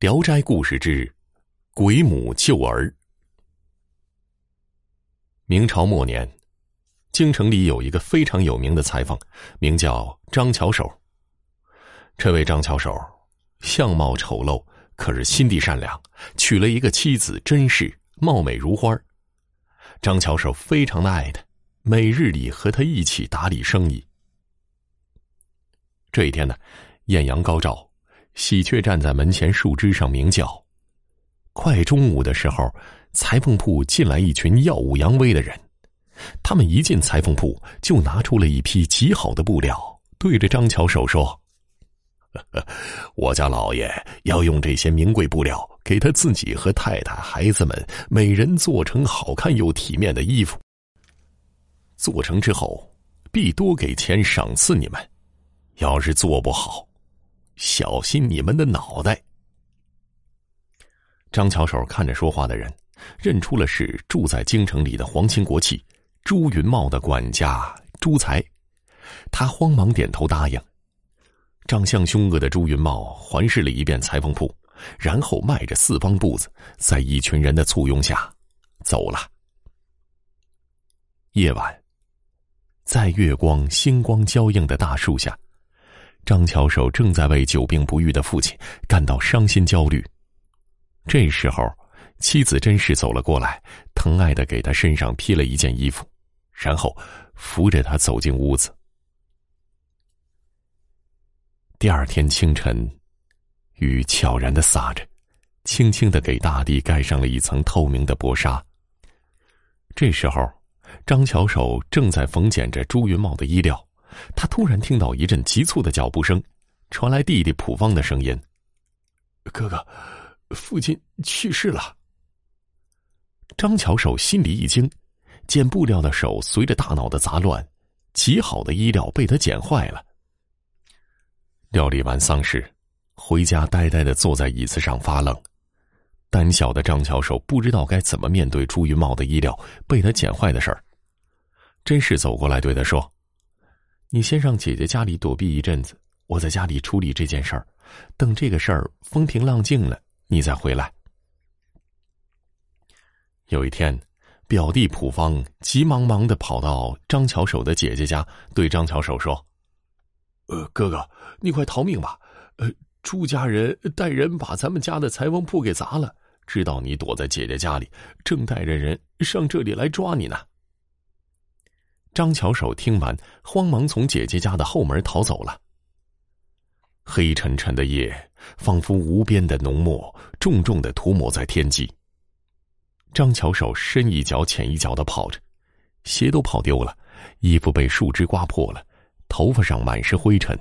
聊斋故事之鬼母救儿。明朝末年，京城里有一个非常有名的裁缝，名叫张巧手。这位张巧手相貌丑陋，可是心地善良，娶了一个妻子甄氏，貌美如花。张巧手非常的爱她，每日里和她一起打理生意。这一天呢，艳阳高照。喜鹊站在门前树枝上鸣叫。快中午的时候，裁缝铺进来一群耀武扬威的人。他们一进裁缝铺，就拿出了一批极好的布料，对着张巧手说：“我家老爷要用这些名贵布料，给他自己和太太、孩子们每人做成好看又体面的衣服。做成之后，必多给钱赏赐你们。要是做不好，”小心你们的脑袋！张巧手看着说话的人，认出了是住在京城里的皇亲国戚朱云茂的管家朱才，他慌忙点头答应。长相凶恶的朱云茂环视了一遍裁缝铺，然后迈着四方步子，在一群人的簇拥下走了。夜晚，在月光星光交映的大树下。张巧手正在为久病不愈的父亲感到伤心焦虑，这时候，妻子甄氏走了过来，疼爱的给他身上披了一件衣服，然后扶着他走进屋子。第二天清晨，雨悄然的洒着，轻轻的给大地盖上了一层透明的薄纱。这时候，张巧手正在缝剪着朱云茂的衣料。他突然听到一阵急促的脚步声，传来弟弟普方的声音：“哥哥，父亲去世了。”张巧手心里一惊，剪布料的手随着大脑的杂乱，极好的衣料被他剪坏了。料理完丧事，回家呆呆的坐在椅子上发愣。胆小的张巧手不知道该怎么面对朱云茂的衣料被他剪坏的事儿。甄氏走过来对他说。你先上姐姐家里躲避一阵子，我在家里处理这件事儿。等这个事儿风平浪静了，你再回来。有一天，表弟普方急忙忙的跑到张巧手的姐姐家，对张巧手说：“呃，哥哥，你快逃命吧！呃，朱家人带人把咱们家的裁缝铺给砸了，知道你躲在姐姐家里，正带着人上这里来抓你呢。”张巧手听完，慌忙从姐姐家的后门逃走了。黑沉沉的夜，仿佛无边的浓墨，重重的涂抹在天际。张巧手深一脚浅一脚的跑着，鞋都跑丢了，衣服被树枝刮破了，头发上满是灰尘。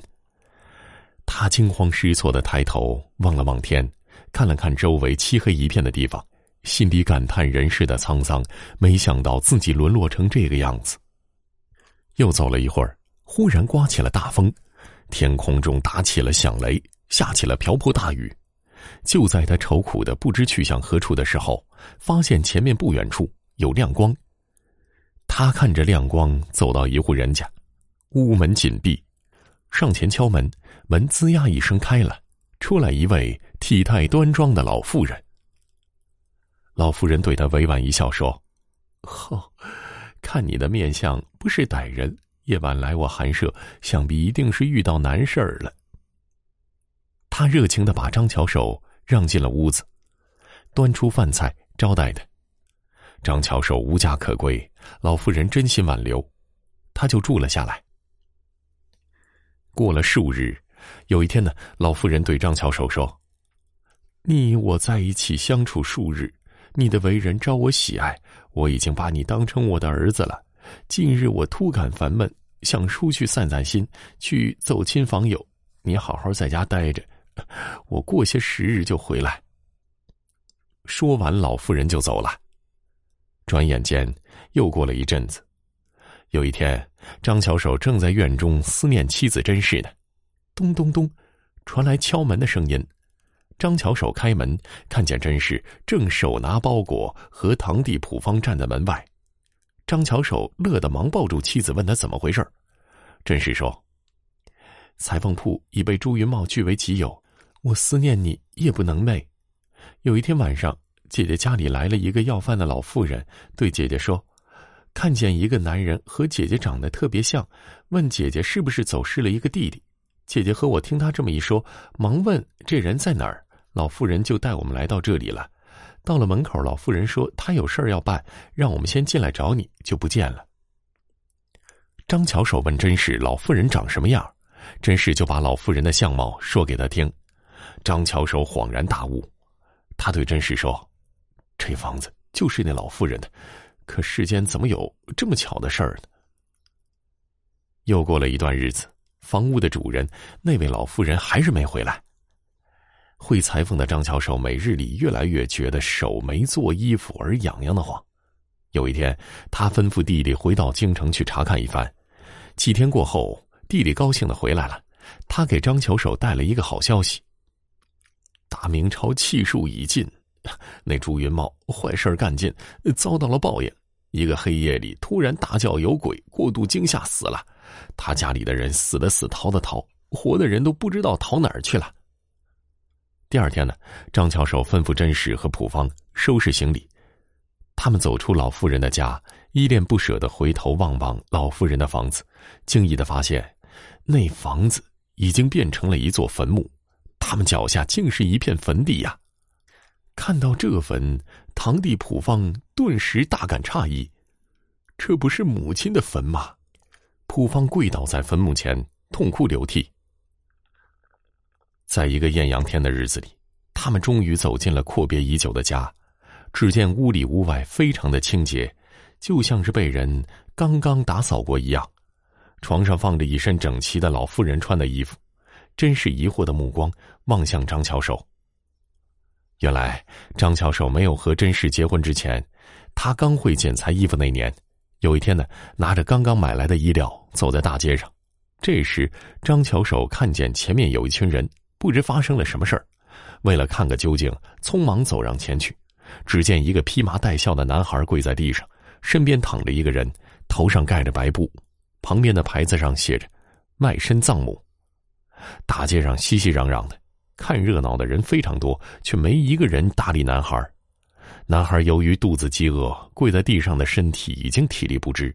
他惊慌失措的抬头望了望天，看了看周围漆黑一片的地方，心里感叹人世的沧桑，没想到自己沦落成这个样子。又走了一会儿，忽然刮起了大风，天空中打起了响雷，下起了瓢泼大雨。就在他愁苦的不知去向何处的时候，发现前面不远处有亮光。他看着亮光走到一户人家，屋门紧闭，上前敲门，门吱呀一声开了，出来一位体态端庄的老妇人。老妇人对他委婉一笑说：“呵。”看你的面相不是歹人，夜晚来我寒舍，想必一定是遇到难事儿了。他热情的把张巧手让进了屋子，端出饭菜招待他。张巧手无家可归，老妇人真心挽留，他就住了下来。过了数日，有一天呢，老妇人对张巧手说：“你我在一起相处数日。”你的为人招我喜爱，我已经把你当成我的儿子了。近日我突感烦闷，想出去散散心，去走亲访友。你好好在家待着，我过些时日就回来。说完，老妇人就走了。转眼间又过了一阵子，有一天，张巧手正在院中思念妻子甄氏呢，咚咚咚，传来敲门的声音。张巧手开门，看见甄氏正手拿包裹和堂弟普方站在门外。张巧手乐得忙抱住妻子，问他怎么回事甄氏说：“裁缝铺已被朱云茂据为己有，我思念你夜不能寐。有一天晚上，姐姐家里来了一个要饭的老妇人，对姐姐说：“看见一个男人和姐姐长得特别像，问姐姐是不是走失了一个弟弟。”姐姐和我听他这么一说，忙问这人在哪儿。老妇人就带我们来到这里了。到了门口，老妇人说她有事儿要办，让我们先进来找你，就不见了。张巧手问甄氏：“老妇人长什么样？”甄氏就把老妇人的相貌说给他听。张巧手恍然大悟，他对甄氏说：“这房子就是那老妇人的，可世间怎么有这么巧的事儿呢？”又过了一段日子，房屋的主人那位老妇人还是没回来。会裁缝的张巧手每日里越来越觉得手没做衣服而痒痒的慌。有一天，他吩咐弟弟回到京城去查看一番。几天过后，弟弟高兴的回来了，他给张巧手带了一个好消息。大明朝气数已尽，那朱云茂坏事干尽，遭到了报应。一个黑夜里，突然大叫有鬼，过度惊吓死了。他家里的人死的死，逃的逃，活的人都不知道逃哪儿去了。第二天呢，张巧手吩咐甄氏和普方收拾行李，他们走出老妇人的家，依恋不舍的回头望望老妇人的房子，惊异的发现，那房子已经变成了一座坟墓，他们脚下竟是一片坟地呀！看到这坟，堂弟普方顿时大感诧异：“这不是母亲的坟吗？”普方跪倒在坟墓前，痛哭流涕。在一个艳阳天的日子里，他们终于走进了阔别已久的家。只见屋里屋外非常的清洁，就像是被人刚刚打扫过一样。床上放着一身整齐的老妇人穿的衣服，真是疑惑的目光望向张巧手。原来张巧手没有和甄氏结婚之前，他刚会剪裁衣服那年，有一天呢，拿着刚刚买来的衣料走在大街上，这时张巧手看见前面有一群人。不知发生了什么事儿，为了看个究竟，匆忙走上前去。只见一个披麻戴孝的男孩跪在地上，身边躺着一个人，头上盖着白布，旁边的牌子上写着“卖身葬母”。大街上熙熙攘攘的，看热闹的人非常多，却没一个人搭理男孩。男孩由于肚子饥饿，跪在地上的身体已经体力不支。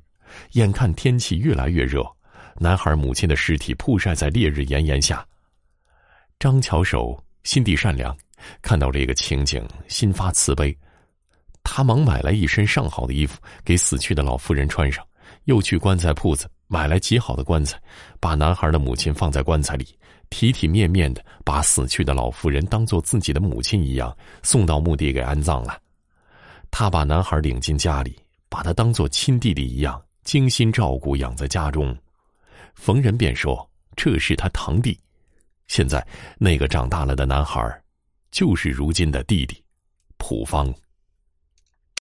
眼看天气越来越热，男孩母亲的尸体曝晒在烈日炎炎下。张巧手心地善良，看到这个情景，心发慈悲。他忙买来一身上好的衣服给死去的老妇人穿上，又去棺材铺子买来极好的棺材，把男孩的母亲放在棺材里，体体面面的把死去的老妇人当做自己的母亲一样送到墓地给安葬了。他把男孩领进家里，把他当做亲弟弟一样精心照顾养在家中。逢人便说这是他堂弟。现在，那个长大了的男孩，就是如今的弟弟，普方。